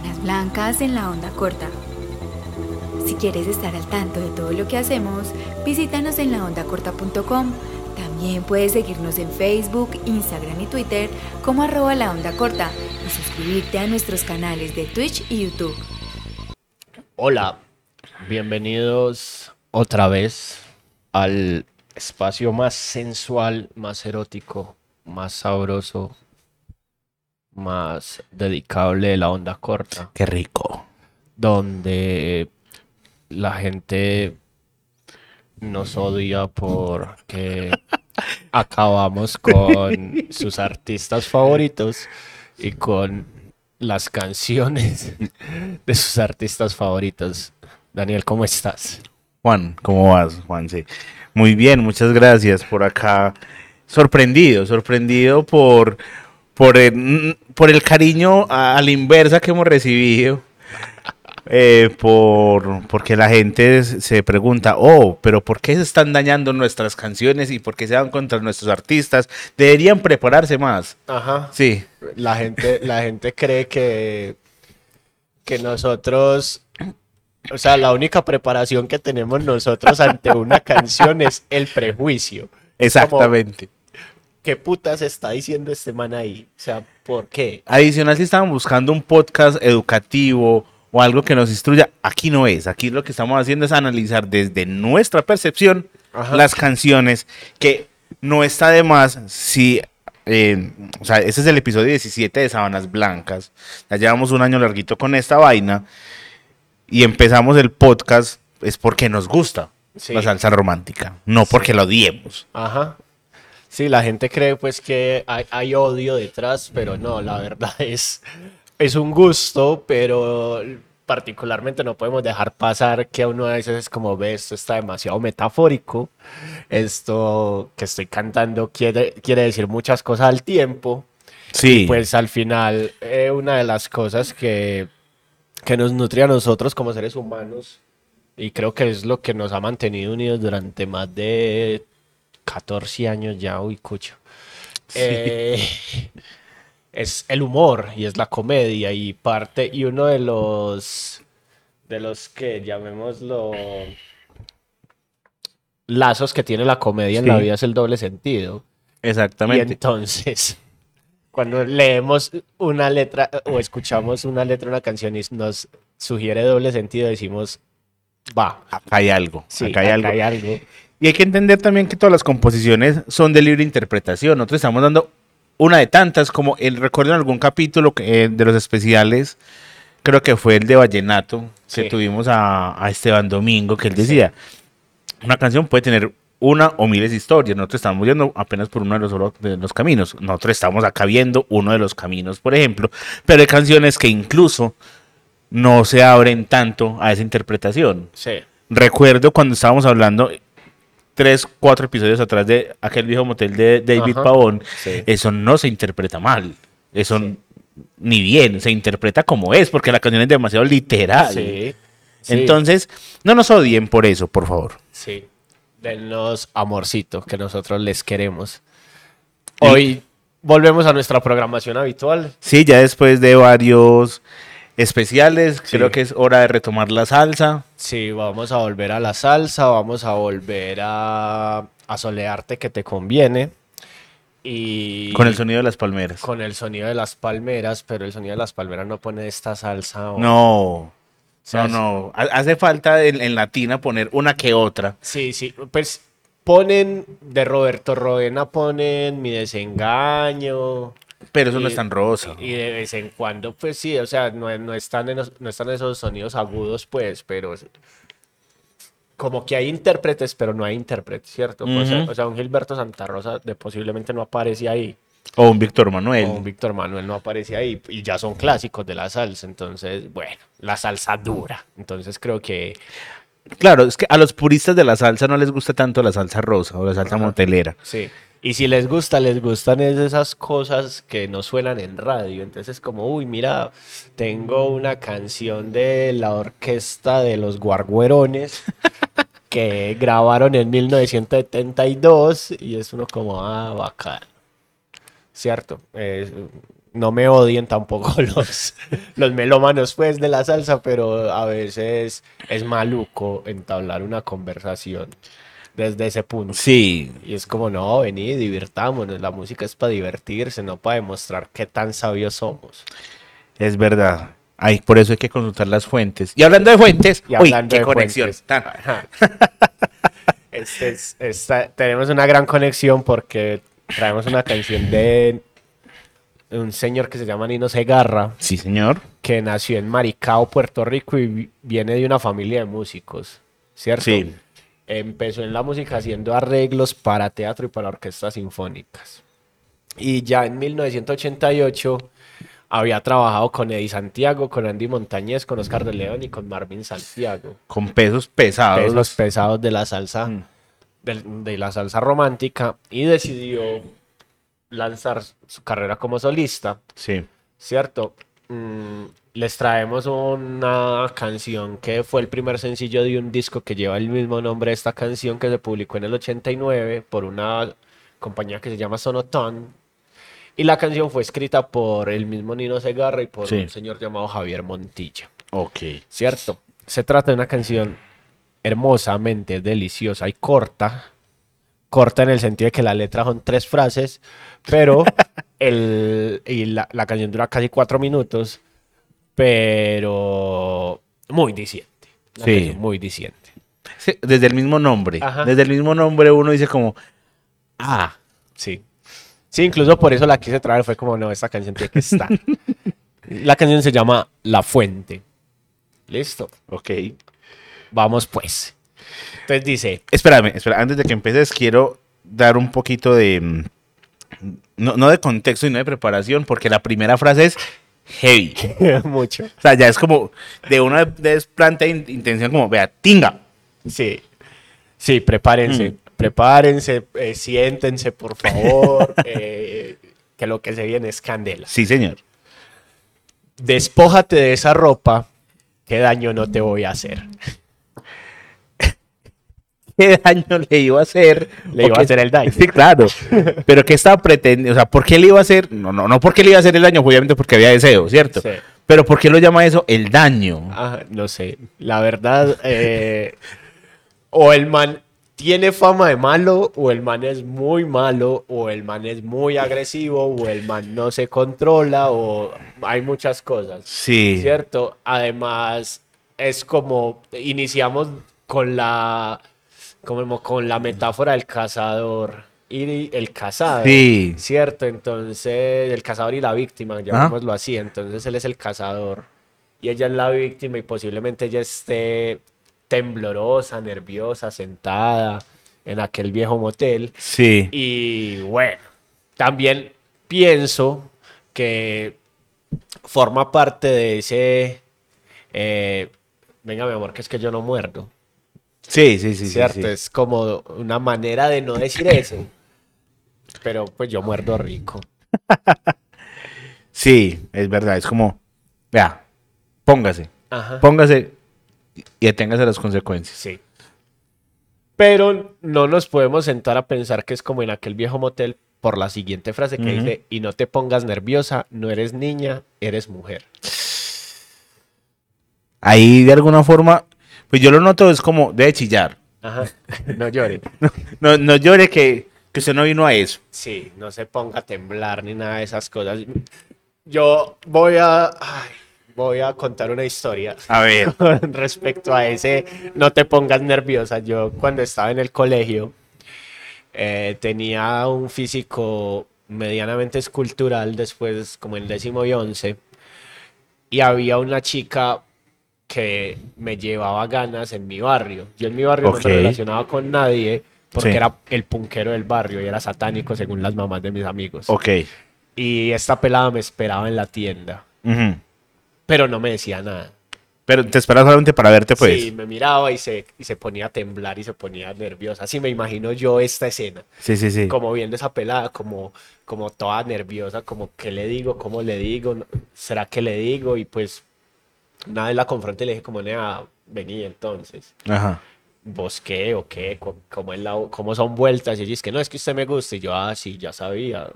Sábanas Blancas en la onda corta. Si quieres estar al tanto de todo lo que hacemos, visítanos en laondacorta.com. También puedes seguirnos en Facebook, Instagram y Twitter como arroba la corta y suscribirte a nuestros canales de Twitch y YouTube. Hola, bienvenidos otra vez al espacio más sensual, más erótico, más sabroso, más dedicable de la onda corta, Qué rico. donde la gente nos odia porque acabamos con sus artistas favoritos y con las canciones de sus artistas favoritos. Daniel, ¿cómo estás? Juan, ¿cómo vas, Juan? Sí. Muy bien, muchas gracias por acá. Sorprendido, sorprendido por, por, el, por el cariño a, a la inversa que hemos recibido. Eh, por, porque la gente se pregunta, oh, pero ¿por qué se están dañando nuestras canciones y por qué se van contra nuestros artistas? Deberían prepararse más. Ajá. Sí, La gente, la gente cree que, que nosotros, o sea, la única preparación que tenemos nosotros ante una canción es el prejuicio. exactamente. ¿Qué putas está diciendo este man ahí? O sea, ¿por qué? Adicional, si estaban buscando un podcast educativo o algo que nos instruya, aquí no es. Aquí lo que estamos haciendo es analizar desde nuestra percepción Ajá. las canciones, que no está de más si... eh, o sea, ese es el episodio 17 de Sábanas Blancas. Ya llevamos un año larguito con esta vaina y empezamos el podcast es porque nos gusta Sí. la salsa romántica, no porque la odiemos. Ajá. Sí, la gente cree pues que hay, hay odio detrás, pero no, la verdad es, es un gusto, pero particularmente no podemos dejar pasar que uno a veces es como ve, esto está demasiado metafórico, esto que estoy cantando quiere, quiere decir muchas cosas al tiempo, Sí, pues al final eh, una de las cosas que, que nos nutre a nosotros como seres humanos y creo que es lo que nos ha mantenido unidos durante más de 14 años ya, uy, cucho. Eh, es el humor y es la comedia y parte y uno de los de los que llamémoslo lazos que tiene la comedia en la vida es el doble sentido. Y exactamente. entonces, cuando leemos una letra o escuchamos una letra de una canción y nos sugiere doble sentido, decimos, va, Acá hay algo, sí, acá hay acá algo. hay algo. Y hay que entender también que todas las composiciones son de libre interpretación. Nosotros estamos dando una de tantas, como el recuerdo en algún capítulo que, eh, de los especiales, creo que fue el de Vallenato, que Sí. tuvimos a, a Esteban Domingo, que él decía, una canción puede tener una o miles de historias. Nosotros estamos viendo apenas por uno de los, de los caminos. Nosotros estamos acá viendo uno de los caminos, por ejemplo. Pero hay canciones que incluso no se abren tanto a esa interpretación. Sí, Recuerdo cuando estábamos hablando tres, cuatro episodios atrás de aquel viejo motel de David Ajá. Pavón, sí. eso no se interpreta mal. Eso Sí. ni bien, se interpreta como es, porque la canción es demasiado literal. Sí, sí, Entonces, no nos odien por eso, por favor. sí. Denos amorcito, que nosotros les queremos. Hoy volvemos a nuestra programación habitual. Sí, ya después de varios especiales, Sí. creo que es hora de retomar la salsa. Sí, vamos a volver a la salsa, vamos a volver a, a solearte que te conviene. Y Con el sonido de las palmeras. con el sonido de las palmeras, pero el sonido de las palmeras no pone esta salsa. o- No, sea, no, no. Ha- Hace falta en, en latina poner una que otra. Sí, sí, pues ponen de Roberto Roena, ponen Mi Desengaño. Pero eso no Y- es tan rosa. Y de vez en cuando, pues sí, o sea, no, no están, en los- no están esos sonidos agudos, pues, pero como que hay intérpretes, pero no hay intérpretes, ¿cierto? O sea- o sea, un Gilberto Santa Rosa de posiblemente no aparece ahí, O un Víctor Manuel. o un Víctor Manuel no aparece ahí, y ya son clásicos de la salsa, entonces, bueno, la salsa dura, entonces creo que Claro, es que a los puristas de la salsa no les gusta tanto la salsa rosa o la salsa motelera. Sí. Y si les gusta, les gustan es esas cosas que no suenan en radio. Entonces, como, uy, mira, tengo una canción de la orquesta de los Guarguerones que grabaron en 1972 y es uno como, ah, bacán. ¿Cierto? Es- no me odien tampoco los, los melómanos pues de la salsa, pero a veces es maluco entablar una conversación desde ese punto. Sí, Y es como, no, vení, divirtámonos, la música es para divertirse, no para demostrar qué tan sabios somos. es verdad. Ay, por eso hay que consultar las fuentes. Y hablando de fuentes, Y uy, qué de conexión. Este es- esta- tenemos una gran conexión porque traemos una canción de un señor que se llama Nino Segarra, Sí, señor. que nació en Maricao, Puerto Rico, y vi- viene de una familia de músicos, ¿cierto? Sí. Empezó en la música haciendo arreglos para teatro y para orquestas sinfónicas. Y ya en 1988 había trabajado con Eddie Santiago, con Andy Montañez, con Oscar de León y con Marvin Santiago. Con pesos pesados. Pesos pesados de la salsa, Mm. de, la salsa romántica, y decidió lanzar su carrera como solista. Sí. ¿cierto? Mm, les traemos una canción que fue el primer sencillo de un disco que lleva el mismo nombre esta canción que se publicó en el 89 por una compañía que se llama Sonotone. Y la canción fue escrita por el mismo Nino Segarra y por Sí. un señor llamado Javier Montilla, Ok. ¿cierto? Se trata de una canción hermosamente deliciosa y corta. Corta en el sentido de que la letra son tres frases, pero el, y la, la canción dura casi cuatro minutos, pero muy diciente. Una Sí. Muy diciente. Sí, desde el mismo nombre. Ajá. Desde el mismo nombre uno dice como, Ah, sí. Sí, incluso por eso la quise traer. Fue como, no, esta canción tiene que estar. la canción se llama La Fuente. Listo. ok. Vamos pues. Entonces dice, Espérame, espera, antes de que empieces quiero dar un poquito de, mm, no, no de contexto y no de preparación, porque la primera frase es heavy. mucho. O sea, ya es como de una desplante de in- intención como, vea, tinga. Sí, sí, prepárense, prepárense, eh, siéntense, por favor, eh, que lo que se viene es candela. Sí, señor. Despójate de esa ropa, qué daño no te voy a hacer. ¿Qué daño le iba a hacer? Le ¿O iba a hacer el daño. Sí, claro. Pero ¿qué estaba pretendiendo? O sea, ¿por qué le iba a hacer? No, no, no porque le iba a hacer el daño, obviamente porque había deseo, ¿cierto? Sí. Pero ¿por qué lo llama eso el daño? Ah, no sé, la verdad, eh, o el man tiene fama de malo, o el man es muy malo, o el man es muy agresivo, o el man no se controla, o hay muchas cosas. Sí. ¿cierto? Además, es como iniciamos con la como con la metáfora del cazador y el cazado, Sí. ¿cierto? Entonces, el cazador y la víctima, llamémoslo así, entonces él es el cazador y ella es la víctima y posiblemente ella esté temblorosa, nerviosa, sentada en aquel viejo motel Sí. y bueno, también pienso que forma parte de ese... eh, venga, mi amor, que es que yo no muerdo. Sí, sí, sí. ¿Cierto? sí. Es como una manera de no decir eso. Pero pues yo muerdo rico. Sí, es verdad. Es como, vea, póngase, Ajá. póngase y aténgase a las consecuencias. Sí. Pero no nos podemos sentar a pensar que es como en aquel viejo motel por la siguiente frase que dice, y no te pongas nerviosa, no eres niña, eres mujer. Ahí de alguna forma, pues yo lo noto, es como, debe chillar. Ajá. No llore. No, no llore que, que usted no vino a eso. Sí, no se ponga a temblar ni nada de esas cosas. Yo voy a, ay, voy a contar una historia A ver. respecto a ese no te pongas nerviosa. Yo cuando estaba en el colegio eh, tenía un físico medianamente escultural después como en décimo y once y había una chica que me llevaba ganas en mi barrio. Yo en mi barrio Ok. no me relacionaba con nadie porque Sí. era el punquero del barrio y era satánico según las mamás de mis amigos. Ok. Y esta pelada me esperaba en la tienda, Ujú. pero no me decía nada. Pero te esperas solamente para verte, pues. Sí, me miraba y se, y se ponía a temblar y se ponía nerviosa. Así me imagino yo esta escena, Sí, sí, sí. como viendo esa pelada, como, como toda nerviosa, como qué le digo, cómo le digo, será que le digo y pues una vez la confronté y le dije como, nea, vení entonces, Ajá. ¿vos qué o qué? ¿Cómo, es la- cómo son vueltas? Y ella dice que no, es que usted me gusta y yo, ah, sí, ya sabía.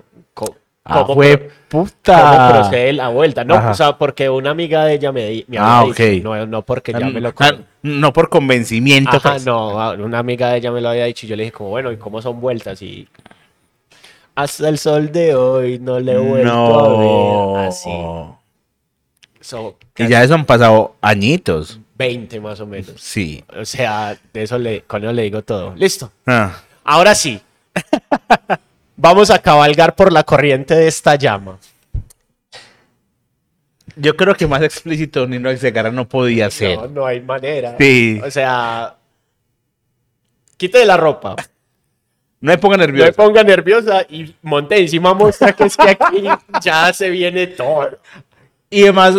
Ah, cómo, fue puta. cómo procede la vuelta. No, Ajá. o sea, porque una amiga de ella me, di- me Ah, había ok. dicho, no, no porque ya me lo... Ah, no por convencimiento. Ajá, pues. no, a- una amiga de ella me lo había dicho y yo le dije como, bueno, ¿y cómo son vueltas? Y hasta el sol de hoy no le he vuelto No. a ver así. So, Y ya eso han pasado añitos. 20 más o menos. Sí. O sea, de eso le, con eso le digo todo. Listo. Ah, Ahora sí. Vamos a cabalgar por la corriente de esta llama. Yo creo que más explícito Nino Exegara no podía ser. No, no hay manera. Sí. O sea, quite la ropa. No me ponga No me ponga nerviosa y monte encima muestra que es que aquí ya se viene todo. Y además,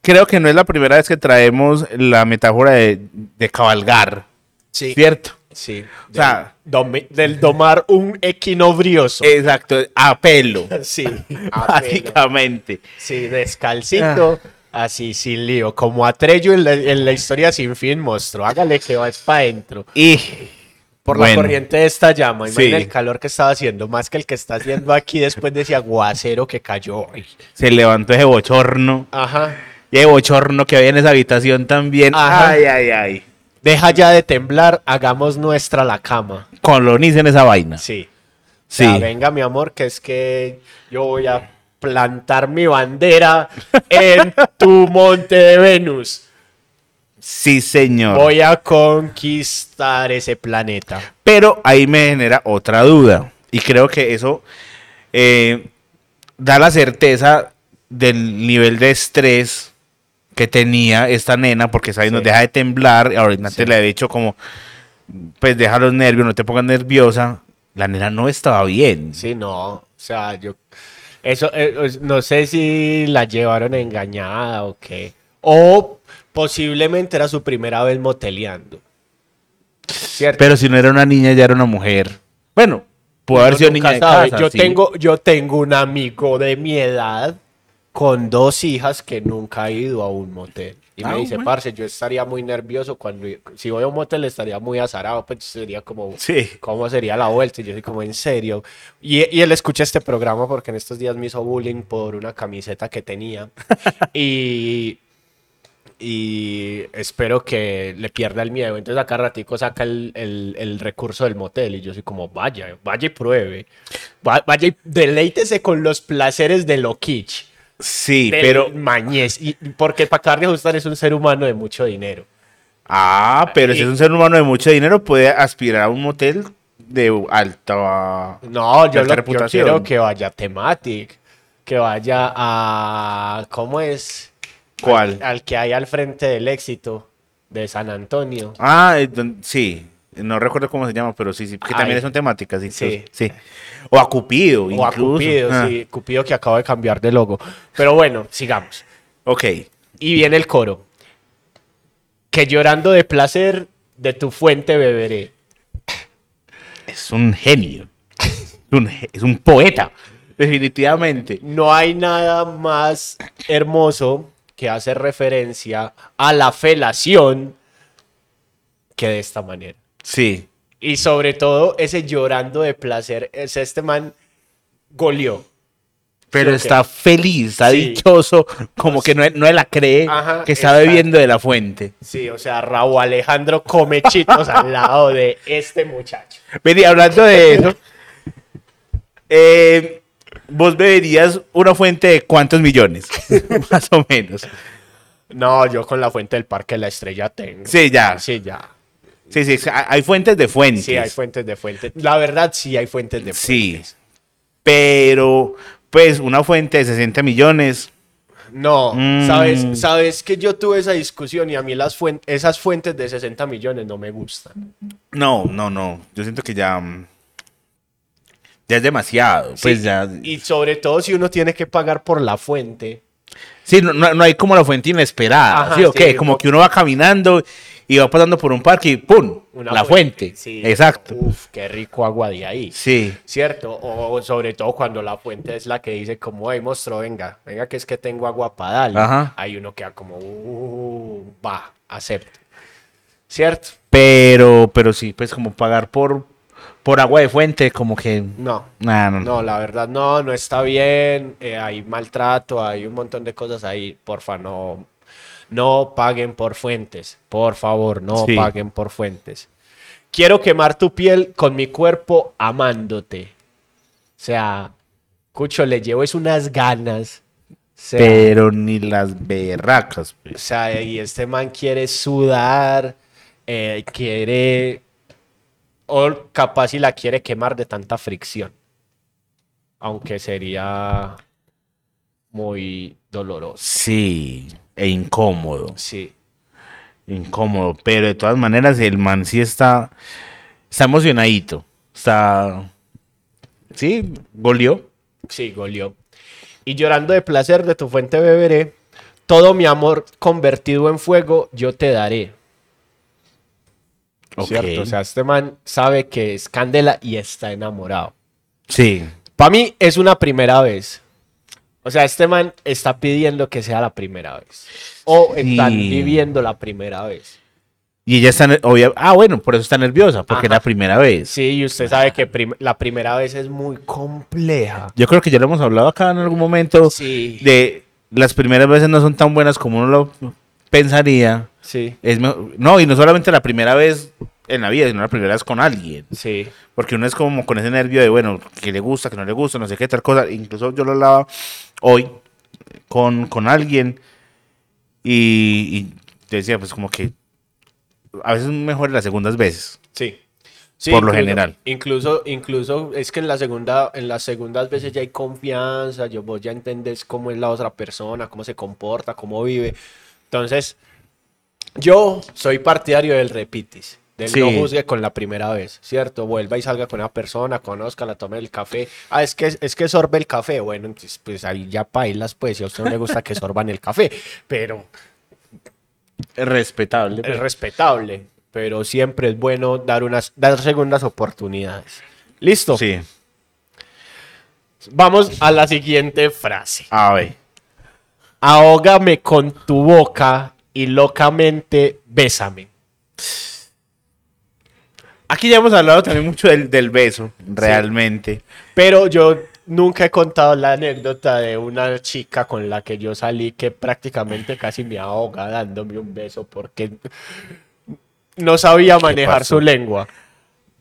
creo que no es la primera vez que traemos la metáfora de, de cabalgar. Sí. ¿Cierto? Sí. O sea- del, domar un equino brioso. Exacto, a pelo. sí. a pelo. Básicamente. Sí, descalcito. Así, sin lío. Como Atrello en la, en la historia sin fin, monstruo. Hágale que vas para adentro. Y. Por la corriente de esta llama. Imagina Sí. el calor que estaba haciendo, más que el que está haciendo aquí después de ese aguacero que cayó hoy. Se levantó ese bochorno. Ajá. Y ese bochorno que había en esa habitación también. Ajá. Ay, ay, ay. Deja ya de temblar, hagamos nuestra la cama. Colonicen esa vaina. Sí. Sí. Ya, venga, mi amor, que es que yo voy a plantar mi bandera en tu monte de Venus. Sí, señor. Voy a conquistar ese planeta. Pero ahí me genera otra duda. Y creo que eso eh, da la certeza del nivel de estrés que tenía esta nena, porque ¿sabes? nos Sí. deja de temblar. Ahorita te Sí. le he dicho como, pues deja los nervios, no te pongas nerviosa. La nena no estaba bien. Sí, no. O sea, yo. Eso, eh, no sé si la llevaron engañada o qué. O posiblemente era su primera vez moteleando. ¿Cierto? Pero si no era una niña, ya era una mujer. Bueno, pudo haber sido niña de sabe. casa, Yo, sí. tengo, yo tengo un amigo de mi edad con dos hijas que nunca ha ido a un motel. Y Ah, me dice, bueno. parce, yo estaría muy nervioso cuando... Si voy a un motel estaría muy azarado, pues sería como... Sí. ¿Cómo sería la vuelta? Y yo soy como, ¿en serio? Y, y él escucha este programa porque en estos días me hizo bullying por una camiseta que tenía. y... Y espero que le pierda el miedo. Entonces acá ratico saca el, el- el recurso del motel y yo soy como, vaya, vaya y pruebe. Va- vaya y deleítese con los placeres de lo kitsch. Sí, pero... mañez. Y, porque para acabar de ajustar es un ser humano de mucho dinero. Ah, pero si Y- es un ser humano de mucho dinero, puede aspirar a un motel de alta... No, yo, alta lo, yo quiero que vaya a Thematic, que vaya a... ¿Cómo es? ¿Cuál? Al, al que hay al frente del éxito de San Antonio. Ah, eh, sí. No recuerdo cómo se llama, pero sí, sí. Que Ay. también son temáticas, sí. Sí. Sí. O a Cupido, O a incluso. Cupido, Ah, sí. Cupido que acaba de cambiar de logo. Pero bueno, sigamos. Ok. Y viene el coro. Que llorando de placer, de tu fuente beberé. Es un genio. Es un, ge- es un poeta. Definitivamente. No hay nada más hermoso que hacer referencia a la felación que de esta manera. Sí. Y sobre todo ese llorando de placer, es este man goleó. Pero Sí, está feliz, está Sí. dichoso, como que no, no la cree Ajá, que está exacto. bebiendo de la fuente. Sí, o sea, Raúl Alejandro come chitos al lado de este muchacho. Vení, hablando de eso, eh, vos beberías una fuente de cuántos millones, más o menos. No, yo con la fuente del Parque de la Estrella tengo. Sí, ya. Sí, ya. Sí, sí, hay fuentes de fuentes. Sí, hay fuentes de fuentes. La verdad, sí hay fuentes de Sí. fuentes. Pero, pues, una fuente de 60 millones. No, Mm. sabes, sabes que yo tuve esa discusión y a mí las fuen- esas fuentes de 60 millones no me gustan. No, no, no. Yo siento que ya. Ya es demasiado. Pues ya. Y sobre todo si uno tiene que pagar por la fuente. Sí, no, no- no hay como la fuente inesperada. Ajá, ¿sí o qué? como que uno va caminando y va pasando por un parque y ¡pum! Una la fuente. Sí. Exacto. Uf, qué rico agua de ahí. Sí. ¿Cierto? O sobre todo cuando la fuente es la que dice como, hey, monstruo, venga, venga que es que tengo agua para darle. Ajá. Ahí uno queda como, uh, va, acepto. ¿Cierto? Pero, pero sí, pues como pagar por, por agua de fuente, como que... No. Nah, no, No, la verdad no, no está bien. eh, hay maltrato, hay un montón de cosas ahí. Porfa, no, no paguen por fuentes. Por favor, no Sí. paguen por fuentes. Quiero quemar tu piel con mi cuerpo amándote. O sea, Cucho, le llevo es unas ganas. O sea, Pero ni las berracas. o pues. sea, y este man quiere sudar, eh, quiere, o capaz si la quiere quemar de tanta fricción. Aunque sería muy doloroso. Sí, e incómodo. Sí, Incómodo. Pero de todas maneras, el man sí está, está emocionadito. Está... Sí, goleó. sí, goleó. Y llorando de placer de tu fuente beberé, todo mi amor convertido en fuego yo te daré. ¿Cierto? O sea, este man sabe que es candela y está enamorado. Sí. Para mí es una primera vez. O sea, este man está pidiendo que sea la primera vez. O están Sí. viviendo la primera vez. Y ella está... obvia- Ah, bueno, por eso está nerviosa, porque es la primera vez. Sí, y usted sabe que prim- la primera vez es muy compleja. Yo creo que ya lo hemos hablado acá en algún momento. Sí. De las primeras veces no son tan buenas como uno lo pensaría. Sí, Es mejor- no, y no solamente la primera vez en la vida, sino la primera vez con alguien. sí. Porque uno es como con ese nervio de, bueno, que le gusta, que no le gusta, no sé qué tal cosa. Incluso yo lo hablaba hoy con, con alguien y, y decía, pues como que a veces es mejor las segundas veces. Sí. Sí, Por lo incluso- general. Incluso, incluso es que en la segunda, en las segundas veces ya hay confianza, yo vos ya entendés cómo es la otra persona, cómo se comporta, cómo vive. Entonces, yo soy partidario del repitis. Del Sí. no juzgue con la primera vez, ¿cierto? Vuelva y salga con una persona, conozca, la tome el café. Ah, es que, es que sorbe el café. Bueno, pues ahí ya bailas, pues, si a usted no le gusta que sorban el café. Pero Es respetable. es respetable, pero siempre es bueno dar unas dar segundas oportunidades. Listo. Sí. Vamos a la siguiente frase. A ver. Ahógame con tu boca y locamente bésame. Aquí ya hemos hablado también mucho del, del beso, realmente. Pero yo nunca he contado la anécdota de una chica con la que yo salí que prácticamente casi me ahoga dándome un beso porque no sabía manejar su lengua.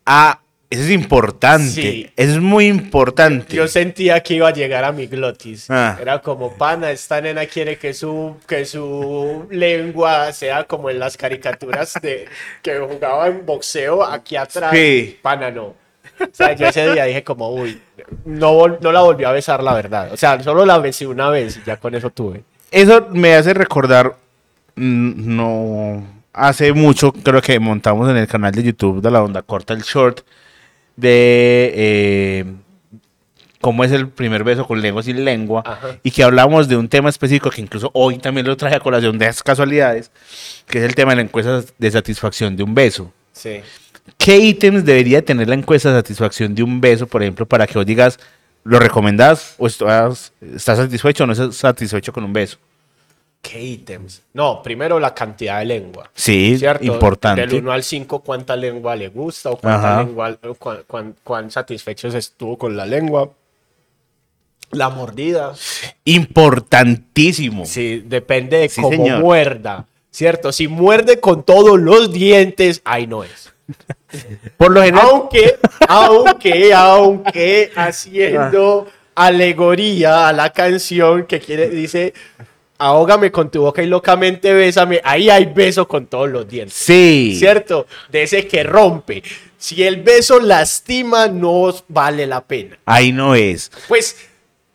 Ah, eso es importante. Sí. Es muy importante. Yo sentía que iba a llegar a mi glotis. Ah. Era como, pana, esta nena quiere que su, que su lengua sea como en las caricaturas de que jugaba en boxeo aquí atrás. Sí. Pana, no. O sea, yo ese día dije como, uy, no, no la volví a besar, la verdad. O sea, solo la besé una vez y ya con eso tuve. Eso me hace recordar, no hace mucho, creo que montamos en el canal de YouTube de la onda corta el short de eh, cómo es el primer beso con lengua sin lengua Ajá. y que hablamos de un tema específico que incluso hoy también lo traje a colación de esas casualidades, que es el tema de la encuesta de satisfacción de un beso. Sí. ¿Qué ítems debería tener la encuesta de satisfacción de un beso, por ejemplo, para que vos digas, ¿lo recomendás o estás, estás satisfecho o no estás satisfecho con un beso? ¿Qué ítems? No, primero la cantidad de lengua. Sí, ¿Cierto? importante. Del 1 al 5, ¿cuánta lengua le gusta o cuánta Ajá. lengua, cuán, cuán- cuán satisfecho estuvo con la lengua? La mordida. Importantísimo. Sí, depende de Sí, cómo señor. muerda. ¿Cierto? Si muerde con todos los dientes, ahí no es. Por lo general, Aunque, aunque, aunque haciendo alegoría a la canción que quiere, dice, ahógame con tu boca y locamente bésame, ahí hay beso con todos los dientes. sí. ¿Cierto? De ese que rompe. Si el beso lastima, no vale la pena. Ahí no es. Pues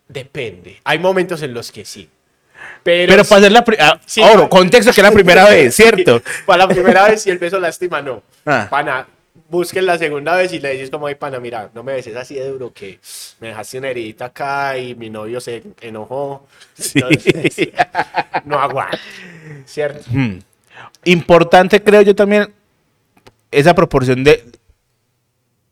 depende. Hay momentos en los que sí. Pero, Pero para hacer la pri- ah, Sí, oro, contexto que es la primera vez, ¿cierto? Para la primera vez, si el beso lastima, no. Ah. Pana, busquen la segunda vez y le dices como, ay, pana, mira, no me beses así de duro que me dejaste una heridita acá y mi novio se enojó. Sí. Entonces, no aguanta. ¿Cierto? Hmm. Importante, creo yo también, esa proporción de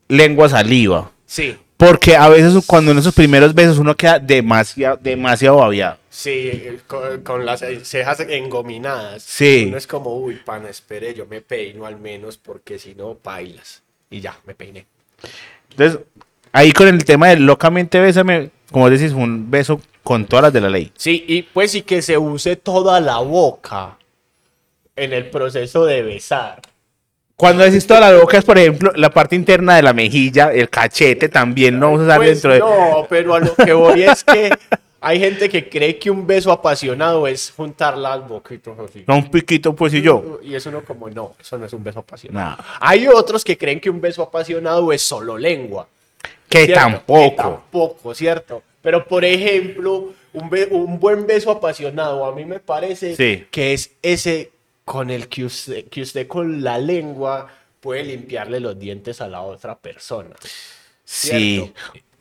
lengua-saliva. Sí, Porque a veces cuando en esos primeros besos uno queda demasiado, demasiado babiado. Sí, con, con las cejas engominadas. Sí. No es como, uy, pana, espere, yo me peino al menos porque si no, bailas. Y ya, me peiné. Entonces, ahí con el tema de locamente bésame, como decís, un beso con todas las de la ley. Sí, y pues sí que se use toda la boca en el proceso de besar. Cuando decís toda la boca es, por ejemplo, la parte interna de la mejilla, el cachete también no usar Pues dentro de... no, pero a lo que voy es que hay gente que cree que un beso apasionado es juntar las boquitos así. No, un piquito, pues y yo. Y eso no como no, eso no es un beso apasionado. Hay otros que creen que un beso apasionado es solo lengua. Que ¿cierto? tampoco. Que tampoco, ¿cierto? Pero por ejemplo, un, be- un buen beso apasionado a mí me parece Sí. que es ese con el que usted, que usted con la lengua puede limpiarle los dientes a la otra persona. Sí.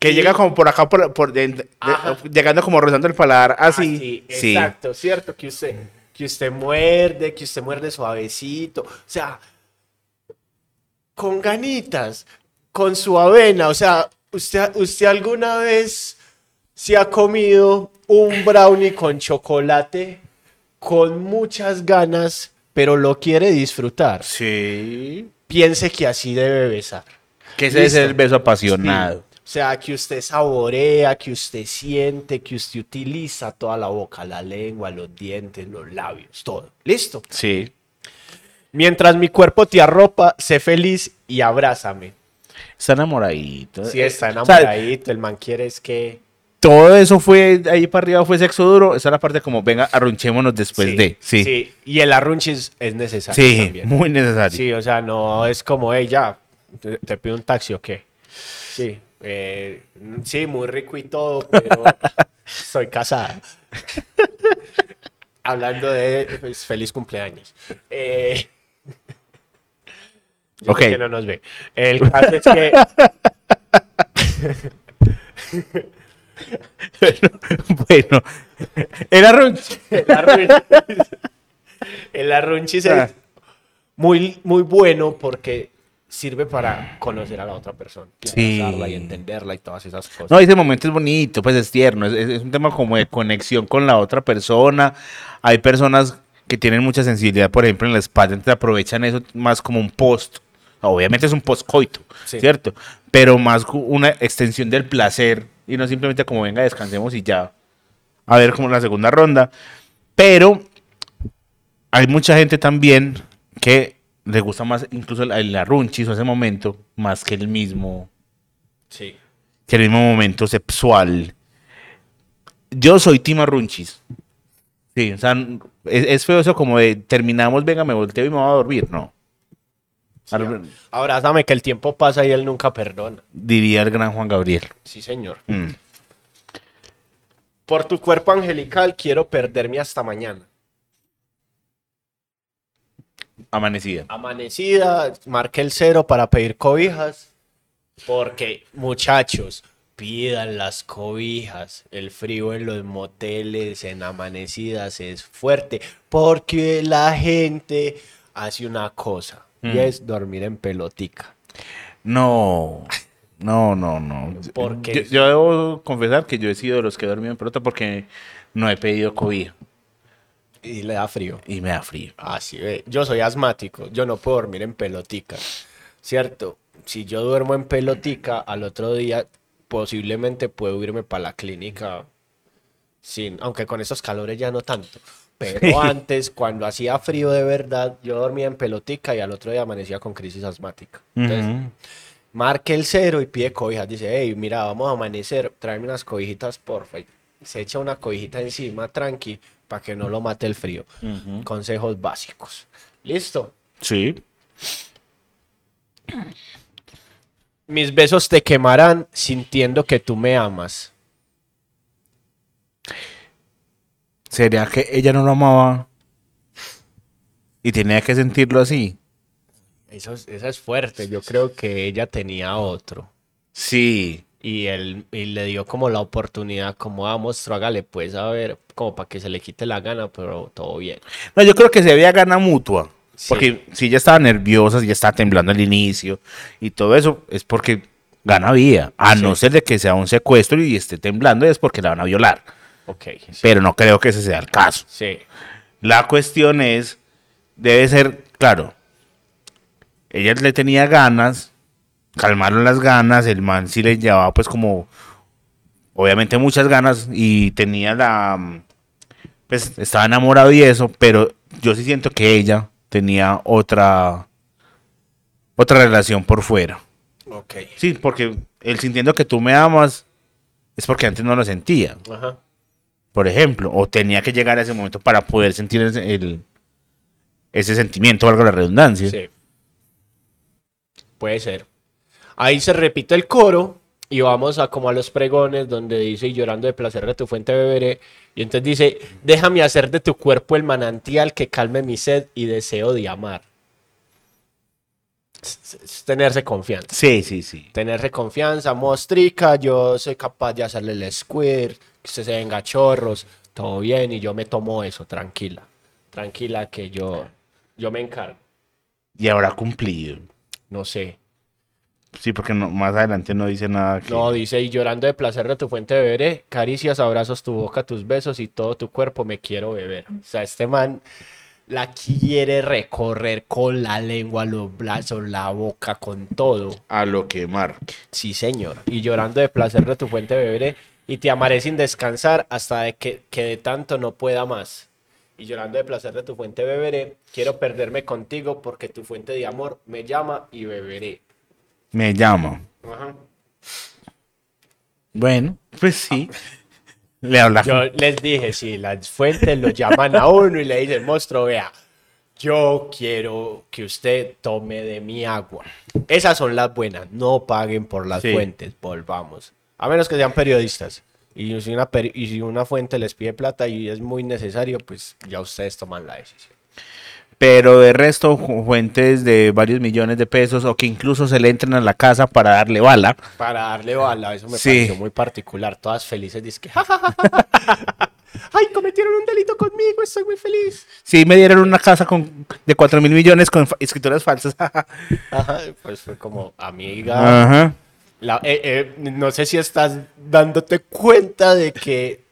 Que llega como por acá, por, por de- de- Ajá. llegando como rozando el paladar, así. Así, sí. exacto, cierto, que usted, que usted muerde, que usted muerde suavecito, o sea, con ganitas, con su avena, o sea, usted, usted alguna vez se ha comido un brownie con chocolate con muchas ganas, pero lo quiere disfrutar. Sí. Piense que así debe besar. Que ese es el beso apasionado. Sí. O sea, que usted saborea, que usted siente, que usted utiliza toda la boca, la lengua, los dientes, los labios, todo. ¿Listo? Sí. Mientras mi cuerpo te arropa, sé feliz y abrázame. Está enamoradito. Si está o sea, enamoradito, el man quiere es que... todo eso fue ahí para arriba, fue sexo duro. Esa es la parte como, venga, arrunchémonos después sí, de. Sí. Sí, Y el arrunchis es necesario también. muy necesario. Sí, o sea, no es como, hey, te, te pido un taxi o qué. Sí, eh, sí, muy rico y todo, pero soy casada. Hablando de pues, feliz cumpleaños. Eh, yo Ok. sé que no nos ve. El caso es que bueno, el arrunche. el arrunchis, el arrunchis Ah. es muy, muy bueno porque sirve para conocer a la otra persona. Y Sí. y entenderla y todas esas cosas. No, ese momento es bonito, pues es tierno, es, es- un tema como de conexión con la otra persona. Hay personas que tienen mucha sensibilidad, por ejemplo, en la espalda, entonces aprovechan eso más como un post. Obviamente es un post-coito, Sí. ¿cierto? Pero más una extensión del placer y no simplemente como venga, descansemos y ya. A ver como la segunda ronda. Pero hay mucha gente también que le gusta más incluso el, el arrunchis o ese momento más que el mismo Sí. que el mismo momento sexual. Yo soy Tim Arrunchis. Sí, o sea, es, es feo eso como de terminamos, venga, me volteo y me voy a dormir. No. Ar- Abrázame que el tiempo pasa y él nunca perdona. diría el gran Juan Gabriel. Sí, señor. Mm. Por tu cuerpo angelical quiero perderme hasta mañana. Amanecida. Amanecida, marqué el cero para pedir cobijas. Porque, muchachos, pidan las cobijas. El frío en los moteles, en amanecidas, es fuerte. Porque la gente hace una cosa. Y Mm. es dormir en pelotica. No. No, no, no. ¿Por qué? Yo, yo debo confesar que yo he sido de los que he dormido en pelota porque no he pedido cobija Y le da frío. y me da frío. Así ve. Yo soy asmático, yo no puedo dormir en pelotica. ¿Cierto? Si yo duermo en pelotica, al otro día posiblemente puedo irme para la clínica sin, aunque con esos calores ya no tanto. Pero antes, cuando hacía frío de verdad, yo dormía en pelotica y al otro día amanecía con crisis asmática. Entonces, Ujú. marque el cero y pide cobijas. Dice, hey, mira, vamos a amanecer, tráeme unas cobijitas, porfa. Y se echa una cobijita encima, tranqui, para que no lo mate el frío. Consejos básicos. ¿Listo? Sí. Mis besos te quemarán sintiendo que tú me amas. ¿Sería que ella no lo amaba y tenía que sentirlo así? Eso es, eso es fuerte. Yo creo que ella tenía otro. Sí. Y él y le dio como la oportunidad, como a monstruo, hágale pues a ver, como para que se le quite la gana, pero todo bien. No, yo creo que se había gana mutua. Sí. Porque si ella estaba nerviosa, si ella estaba temblando al inicio y todo eso, es porque gana había. A no ser de que sea un secuestro y esté temblando, es porque la van a violar. Ok. Sí. Pero no creo que ese sea el caso. sí. La cuestión es, debe ser, claro, ella le tenía ganas, calmaron las ganas, el man sí le llevaba pues como, obviamente muchas ganas y tenía la, mm, pues estaba enamorado y eso, pero yo sí siento que ella tenía otra, otra relación por fuera. Ok. Sí, porque el sintiendo que tú me amas es porque antes no lo sentía, Ajá. por ejemplo, o tenía que llegar a ese momento para poder sentir el- ese sentimiento, valga la redundancia. Sí. Puede ser. Ahí se repite el coro y vamos a como a los pregones donde dice y llorando de placer de tu fuente beberé. Y entonces dice, déjame hacer de tu cuerpo el manantial que calme mi sed y deseo de amar. Es- tenerse confianza. Sí, sí, sí. Tenerse confianza, mostrica, yo soy capaz de hacerle el squirt, que se venga chorros, todo bien y yo me tomo eso, tranquila. Tranquila que yo, yo me encargo. Y habrá cumplido. No sé. Sí, porque no- más adelante no dice nada. Que... No, dice, y llorando de placer de tu fuente beberé, caricias, abrazos, tu boca, tus besos y todo tu cuerpo me quiero beber. O sea, este man la quiere recorrer con la lengua, los brazos, la boca, con todo. A lo que marque. Sí, señor. Y llorando de placer de tu fuente beberé, y te amaré sin descansar hasta de que, que de tanto no pueda más. Y llorando de placer de tu fuente beberé, quiero perderme contigo porque tu fuente de amor me llama y beberé. Me llama. Ajá. Bueno, pues sí. Le habla. Yo les dije, si las fuentes lo llaman a uno y le dicen, monstruo, vea, yo quiero que usted tome de mi agua. Esas son las buenas, no paguen por las Sí. fuentes, volvamos. A menos que sean periodistas. Y si, una peri- y si una fuente les pide plata y es muy necesario, pues ya ustedes toman la decisión. Pero de resto, fuentes de varios millones de pesos o que incluso se le entren a la casa para darle bala. Para darle bala, eso me Sí. pareció muy particular. Todas felices, dizque, "Ja, ja, ja, ja, ja. Ay, cometieron un delito conmigo, estoy muy feliz. Sí, me dieron una casa con, de 4 mil millones con fa- escrituras falsas. Ajá, pues fue como, amiga, Ajá. La- eh, eh, no sé si estás dándote cuenta de que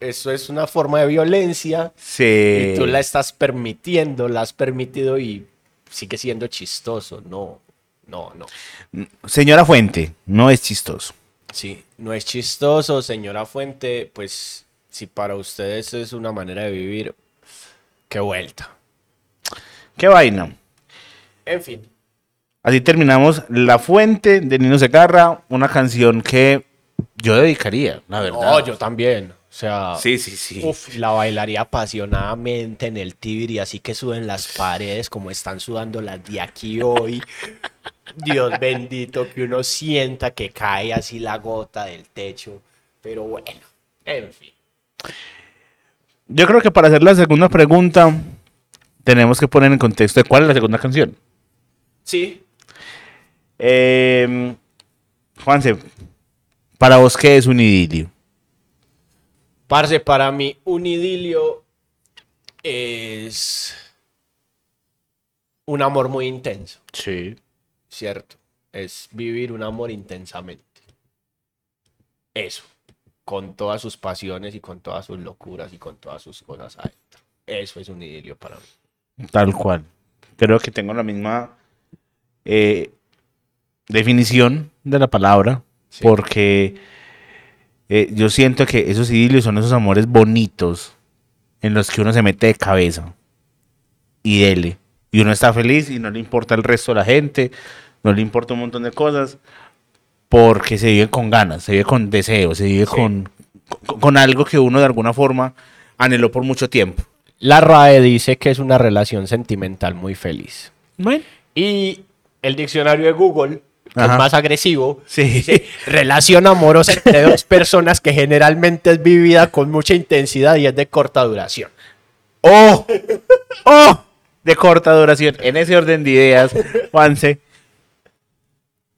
eso es una forma de violencia Sí. y tú la estás permitiendo, la has permitido y sigue siendo chistoso. No, no, no. Señora Fuente, no es chistoso. Sí, no es chistoso, señora Fuente. Pues si para ustedes es una manera de vivir, qué vuelta. ¿Qué vaina? En fin, Así terminamos La Fuente de Nino Segarra, una canción que yo dedicaría, la verdad. no, yo también. O sea, Sí, sí, sí. Uf, la bailaría apasionadamente en el Tibiri, así que suben las paredes como están sudando las de aquí hoy. Dios bendito, que uno sienta que cae así la gota del techo. Pero bueno, en fin. Yo creo que para hacer la segunda pregunta, tenemos que poner en contexto de cuál es la segunda canción. Sí, Eh, Juanse, para vos, ¿qué es un idilio? Parce, para mí un idilio es un amor muy intenso, Sí. ¿cierto? Es vivir un amor intensamente. Eso, con todas sus pasiones y con todas sus locuras y con todas sus cosas adentro. Eso es un idilio para mí. Tal cual. Creo que tengo la misma eh, definición de la palabra, Sí. porque eh, yo siento que esos idilios son esos amores bonitos en los que uno se mete de cabeza y dele. Y uno está feliz y no le importa el resto de la gente, no le importa un montón de cosas, porque se vive con ganas, se vive con deseo, se vive Sí. con, con, con algo que uno de alguna forma anheló por mucho tiempo. La RAE dice que es una relación sentimental muy feliz. Bueno. Y el diccionario de Google. Es más agresivo, Sí. dice relación amorosa entre dos personas que generalmente es vivida con mucha intensidad y es de corta duración. ¡Oh! ¡Oh! De corta duración. En ese orden de ideas, Juanse,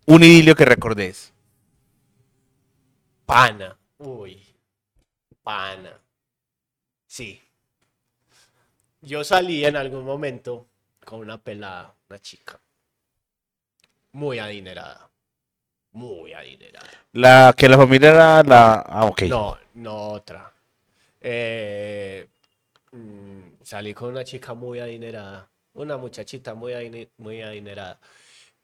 un idilio que recordés. Pana. Uy. Pana. Sí. Yo salí en algún momento con una pelada, una chica. Muy adinerada. Muy adinerada. La que la familia era la. Ah, ok. No, no otra. Eh, mm, salí con una chica muy adinerada. Una muchachita muy, adine- muy adinerada.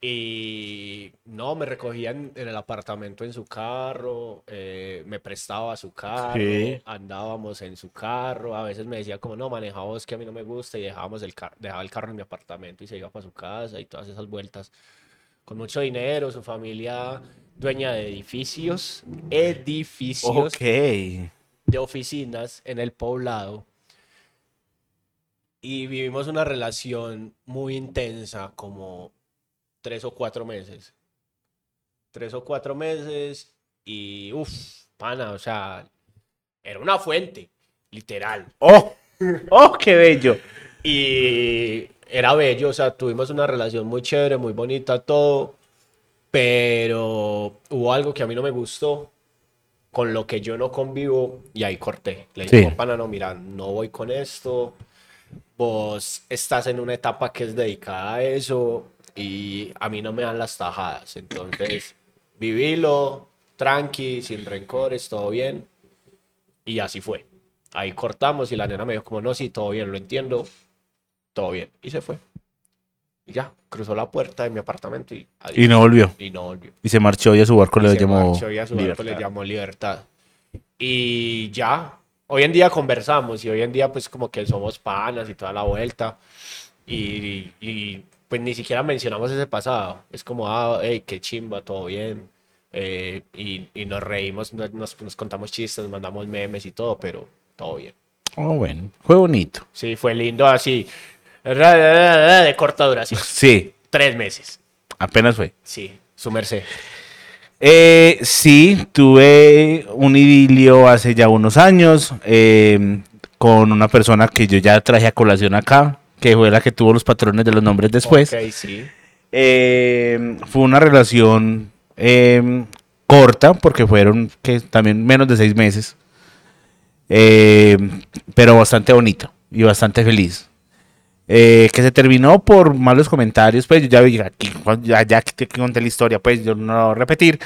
Y no, me recogían en el apartamento en su carro, eh, me prestaba su carro, Sí. andábamos en su carro, a veces me decía como no, maneja vos que a mí no me gusta y dejábamos el car- dejaba el carro en mi apartamento y se iba para su casa y todas esas vueltas. Con mucho dinero, su familia dueña de edificios, edificios Ok. de oficinas en el poblado y vivimos una relación muy intensa, como tres o cuatro meses. Tres o cuatro meses y uff, pana, o sea, era una fuente, literal. ¡Oh! ¡Oh, qué bello! Y era bello, o sea, tuvimos una relación muy chévere, muy bonita, todo, pero hubo algo que a mí no me gustó, con lo que yo no convivo, y ahí corté. Le dije, Sí. "No, pana, no, mira, no voy con esto, vos estás en una etapa que es dedicada a eso, y a mí no me dan las tajadas, entonces, vivilo, tranqui, sin rencores, todo bien, y así fue. Ahí cortamos y la nena me dijo como, no, sí, todo bien, lo entiendo, todo bien. Y se fue. Y ya, cruzó la puerta de mi apartamento y adiós. Y no volvió. Y no volvió. Y se marchó y a su barco Y le se llamó. marchó y a su barco le llamó libertad. Y ya, hoy en día conversamos y hoy en día pues como que somos panas y toda la vuelta. Y, y, pues ni siquiera mencionamos ese pasado. Es como, ah, hey, qué chimba, todo bien. Eh, y, y nos reímos, nos, nos- nos contamos chistes, nos mandamos memes y todo, pero todo bien. Oh, bueno. Fue bonito. Sí, fue lindo así. De corta duración. Sí, Tres meses. apenas fue. Sí, su merced. Eh, sí, tuve un idilio hace ya unos años eh, con una persona que yo ya traje a colación acá, que fue la que tuvo los patrones de los nombres después. Ok, sí. Eh, fue una relación eh, corta, porque fueron que también menos de seis meses, pero bastante bonito y bastante feliz. Eh, que se terminó por malos comentarios, pues yo ya, ya, ya te conté la historia, pues yo no la voy a repetir.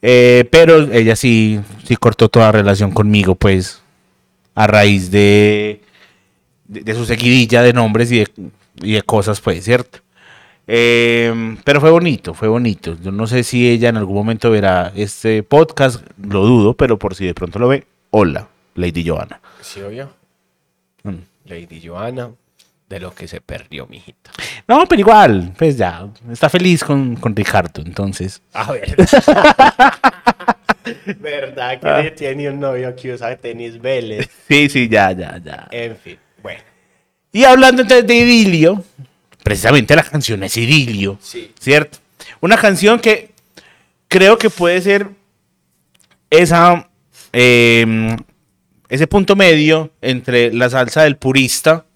Eh, pero ella sí, sí cortó toda relación conmigo, pues, a raíz de, de, de su seguidilla de nombres y de, y de cosas, pues, ¿cierto? Eh, pero fue bonito, fue bonito. Yo no sé si ella en algún momento verá este podcast, lo dudo, pero por si de pronto lo ve, hola, Lady Johanna. Sí, obvio. Mm. Lady Joana, de lo que se perdió, mijita. No, pero igual, pues ya, está feliz con, con Ricardo, entonces. A ver. ¿Verdad que tiene un novio que usa tenis Vélez? Sí, sí, ya, ya, ya. En fin, bueno. Y hablando entonces de idilio, precisamente la canción es idilio, Sí. ¿cierto? Una canción que creo que puede ser esa, eh, ese punto medio entre la salsa del purista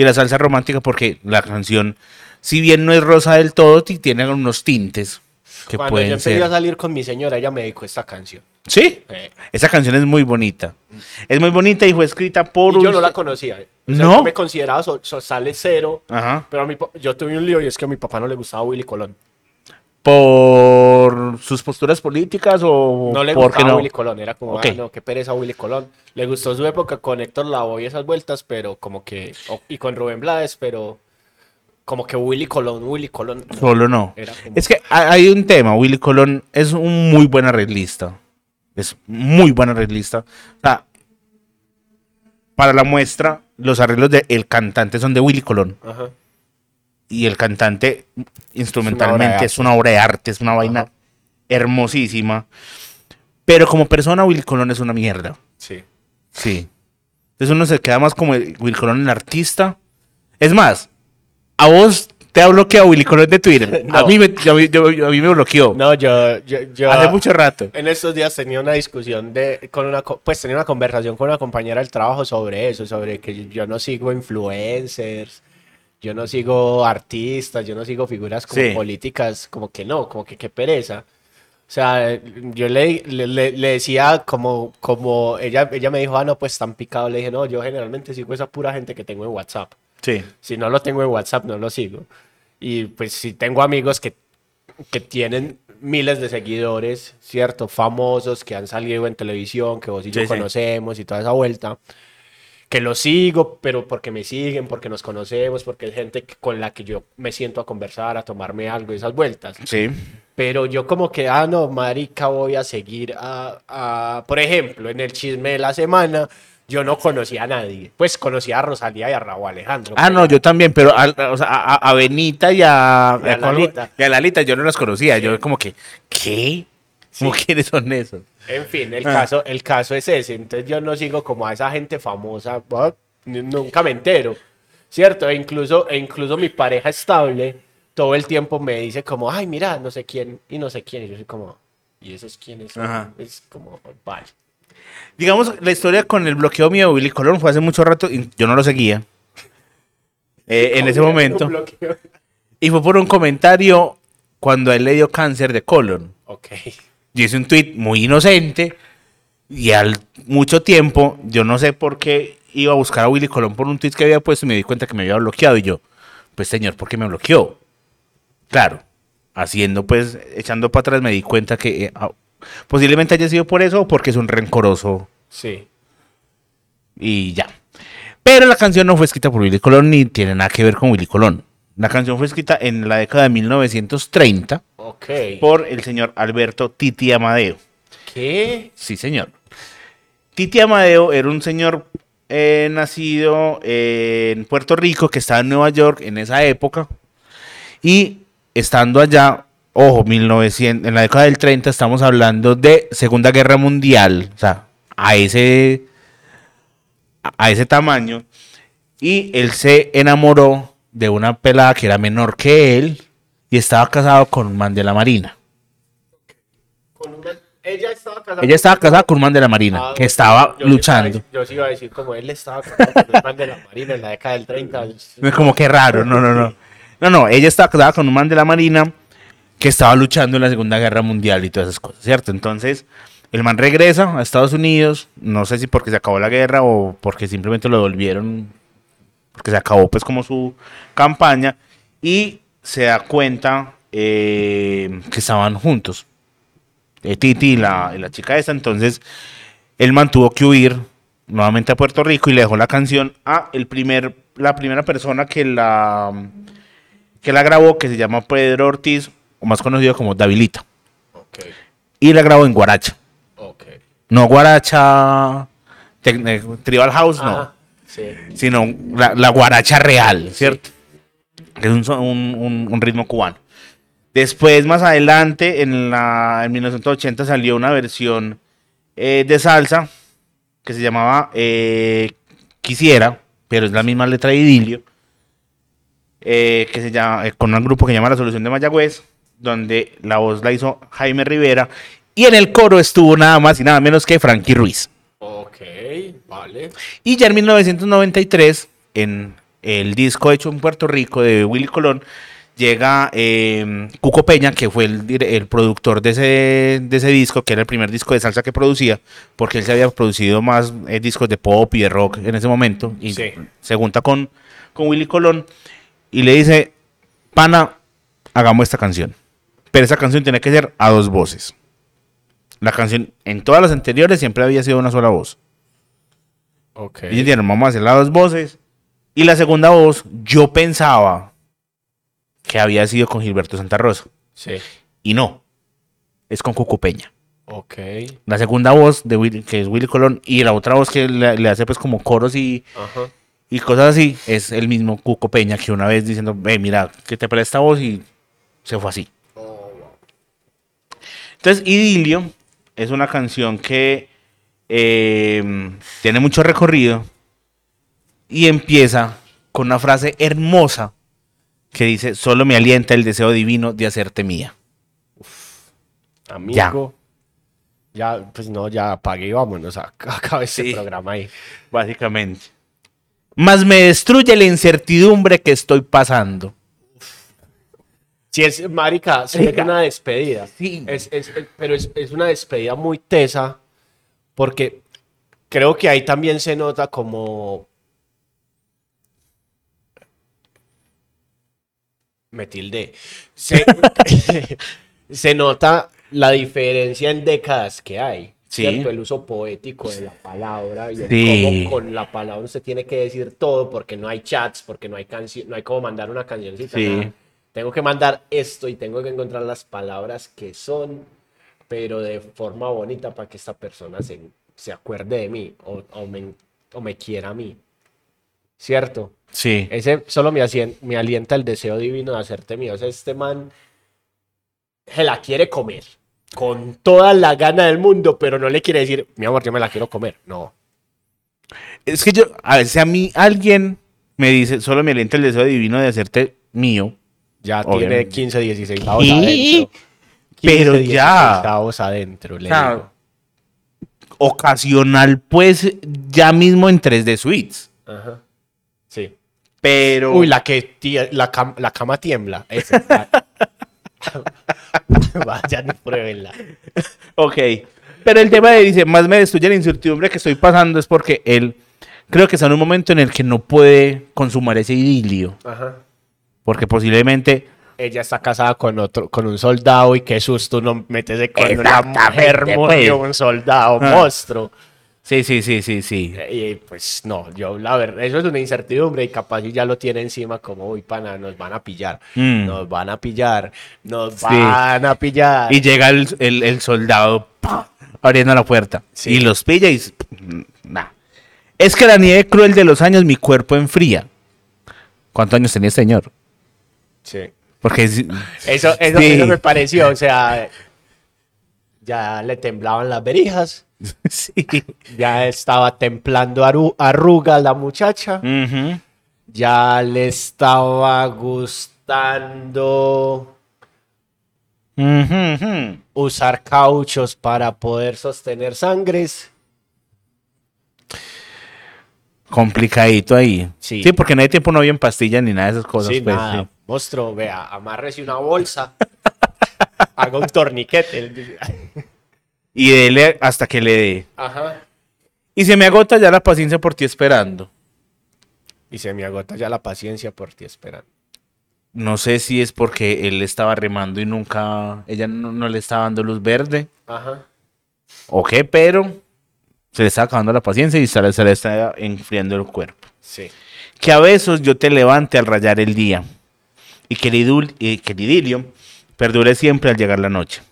y la salsa romántica, porque la canción, si bien no es rosa del todo, ti- tiene unos tintes que Cuando yo pueden empecé ser. a salir con mi señora, ella me dedicó esta canción. Sí, Eh, esa canción es muy bonita. Es muy bonita y fue escrita por y yo no la conocía. O sea, ¿No? yo me consideraba so- so- sale cero. Ajá. Pero a mi yo tuve un lío y es que a mi papá no le gustaba Willy Colón. Por sus posturas políticas o No le porque gustaba no. Willy Colón, era como, Ok. "Ay, no, qué pereza Willy Colón. Le gustó su época con Héctor Lavoe y esas vueltas, pero como que, y con Rubén Blades, pero como que Willy Colón, Willy Colón. no. Solo no. Como- Es que ha- hay un tema, Willy Colón es un muy buen arreglista. Es muy buen arreglista. O sea, para la muestra, los arreglos de El Cantante son de Willy Colón. Ajá. Y el cantante instrumentalmente es una obra de arte, es una vaina Ajá. hermosísima. Pero como persona, Willy Colón es una mierda. Sí. Sí. Entonces uno se queda más como el Willy Colón, el artista. Es más, a vos te ha bloqueado Willy Colón de Twitter. A, mí me, yo- yo- yo- a mí me bloqueó. No, yo, yo, yo Hace mucho rato. en estos días tenía una discusión de, con una, pues tenía una conversación con una compañera del trabajo sobre eso, sobre que yo no sigo influencers, yo no sigo artistas, yo no sigo figuras como Sí. políticas, como que no, como que qué pereza. O sea, yo le, le, le- decía como, como ella, ella me dijo, ah, no, pues tan picado. Le dije, no, yo generalmente sigo esa pura gente que tengo en WhatsApp. Sí. Si no lo tengo en WhatsApp, no lo sigo. Y pues si tengo amigos que, que tienen miles de seguidores, ¿cierto? Famosos que han salido en televisión, que vos y yo Sí, sí. conocemos y toda esa vuelta. Que lo sigo, pero porque me siguen, porque nos conocemos, porque es gente con la que yo me siento a conversar, a tomarme algo, esas vueltas. Sí. Pero yo como que, ah, no, marica, voy a seguir a, a- Por ejemplo, en el chisme de la semana, yo no conocía a nadie. Pues conocía a Rosalía y a Raúl Alejandro. Ah, no, yo también, pero al- o sea, a, a- a Benita y a, Y a Lalita. y a Lalita yo no las conocía. Yo como que, ¿qué? ¿Cómo quiénes son esos? En fin, el, Ah. caso, el caso es ese. Entonces yo no sigo como a esa gente famosa. Nunca me entero. ¿Cierto? E incluso, e incluso mi pareja estable todo el tiempo me dice como, ay, mira, no sé quién y no sé quién. Y yo soy como, ¿y esos quiénes? Ajá. Es como, vale. Digamos, la historia con el bloqueo mío de Willy Colón fue hace mucho rato y yo no lo seguía. Eh, en ese momento. Y fue por un comentario cuando a él le dio cáncer de colon. Ok. Yo hice un tweet muy inocente y al mucho tiempo, yo no sé por qué iba a buscar a Willy Colón por un tweet que había puesto y me di cuenta que me había bloqueado. Y yo, pues señor, ¿por qué me bloqueó? Claro, haciendo pues, echando para atrás me di cuenta que eh, ah, posiblemente haya sido por eso o porque es un rencoroso Sí. y ya. Pero la canción no fue escrita por Willy Colón ni tiene nada que ver con Willy Colón. La canción fue escrita en la década de 1930 Por el señor Alberto Titi Amadeo. ¿Qué? Sí, señor. Titi Amadeo era un señor eh, nacido en Puerto Rico que estaba en Nueva York en esa época. Y estando allá, ojo, 1900, en la década del 30 estamos hablando de Segunda Guerra Mundial. O sea, a ese, a ese tamaño. Y él se enamoró de una pelada que era menor que él y estaba casado con un man de la Marina. Con una- Ella estaba casada. Ella estaba casada con un man de la Marina, Ah, que estaba yo iba luchando. decir- Yo sí iba a decir, como él estaba casado con un man de la Marina en la década del 30. Es como que raro, no, no, no. No, no, ella estaba casada con un man de la Marina que estaba luchando en la Segunda Guerra Mundial y todas esas cosas, ¿cierto? Entonces, el man regresa a Estados Unidos, no sé si porque se acabó la guerra o porque simplemente lo devolvieron, porque se acabó pues como su campaña, y se da cuenta eh, que estaban juntos, eh, Titi y la, la chica esta, entonces él mantuvo que huir nuevamente a Puerto Rico y le dejó la canción a el primer, la primera persona que la, que la grabó, que se llama Pedro Ortiz, o más conocido como Davilita. Y la grabó en Guaracha. No Guaracha eh, Tribal House, no. Sí. Sino la, la Guaracha real, ¿cierto? Que es un, un- un ritmo cubano. Después, más adelante, en, la, en 1980 salió una versión eh, de salsa que se llamaba eh, Quisiera, pero es la misma letra de Idilio, eh, que se llama, eh, con un grupo que se llama La Solución de Mayagüez, donde la voz la hizo Jaime Rivera, y en el coro estuvo nada más y nada menos que Frankie Ruiz. Ok, vale. Y ya en 1993, en el disco hecho en Puerto Rico de Willy Colón, llega eh, Cuco Peña, que fue el, productor de ese, de ese disco, que era el primer disco de salsa que producía, porque él se había producido más eh, discos de pop y de rock en ese momento, y Sí. se junta con, con Willy Colón y le dice, pana, hagamos esta canción. Pero esa canción tiene que ser a dos voces. La canción en todas las anteriores siempre había sido una sola voz. Ok. Y dijeron, vamos a hacer las dos voces. Y la segunda voz, yo pensaba que había sido con Gilberto Santa Rosa. Sí. Y no. Es con Cuco Peña. Ok. La segunda voz, de que es Willy Colón, y la otra voz que le, le hace pues como coros y, Ajá. y cosas así, es el mismo Cuco Peña que una vez diciendo, ve, mira, que te presta voz y se fue así. Entonces, Idilio es una canción que eh, tiene mucho recorrido y empieza con una frase hermosa que dice, solo me alienta el deseo divino de hacerte mía. Amigo. Ya. pues no, ya apague y vámonos. a- Acaba ese Sí. programa ahí. Básicamente. Más me destruye la incertidumbre que estoy pasando. Si es, marica, si es Marica. una despedida. Sí. Es, es- es- pero es, es una despedida muy tesa porque creo que ahí también se nota como... Me tilde. Se, se nota la diferencia en décadas que hay. Sí. ¿cierto? El uso poético de la palabra y Sí. cómo con la palabra se tiene que decir todo porque no hay chats, porque no hay canción, no hay como mandar una cancioncita. Sí. nada. Tengo que mandar esto y tengo que encontrar las palabras que son, pero de forma bonita para que esta persona se, se acuerde de mí o, o me, o me quiera a mí. ¿Cierto? Sí. Ese solo me, asien- me alienta el deseo divino de hacerte mío. O sea, este man se la quiere comer con toda la gana del mundo, pero no le quiere decir, mi amor, yo me la quiero comer. No. Es que yo, a veces a mí alguien me dice, solo me alienta el deseo divino de hacerte mío. Ya Obviamente. tiene 15, 16 avos ¿Y? adentro. 15, Pero 16 ya. avos adentro, le digo. Ocasional, pues, ya mismo en 3D Suites. Ajá. Pero. Uy, la que la, cam- la cama tiembla. Ese. Vayan y pruébenla. Ok. Pero el tema de dice, más me destruye la incertidumbre que estoy pasando es porque él creo que está en un momento en el que no puede consumar ese idilio. Ajá. Porque posiblemente. ella está casada con otro, con un soldado y qué susto no metes con una mujer pues. murió un soldado Ah. monstruo. Sí, sí, sí, sí, sí. Y pues no, yo la verdad, eso es una incertidumbre y capaz ya lo tiene encima como, uy, pana, nos van a pillar, Mm. nos van a pillar, nos Sí. van a pillar. Y llega el, el- el soldado abriendo la puerta. Sí. Y los pilla y. s- Nah. Es que la nieve cruel de los años mi cuerpo enfría. ¿Cuántos años tenía este señor? Sí. Porque. es- Eso, eso, Sí. eso me pareció, o sea, ya le temblaban las berijas, sí. ya estaba templando aru- arruga la muchacha. Ya le estaba gustando usar cauchos para poder sostener sangres. Complicadito ahí. Sí. Sí. porque no hay tiempo, no había en pastillas ni nada de esas cosas. Sí, pues, nada. sí. Monstruo, vea, amárrese una bolsa. haga un torniquete. Y dele hasta que le dé. Ajá. Y se me agota ya la paciencia por ti esperando. Y se me agota ya la paciencia por ti esperando. No sé si es porque él estaba remando y nunca, ella no, no le estaba dando luz verde. Ajá. o qué, pero se le está acabando la paciencia y se le, se le está enfriando el cuerpo. Sí. Que a besos yo te levante al rayar el día y que el, idul- y que el idilio perdure siempre al llegar la noche.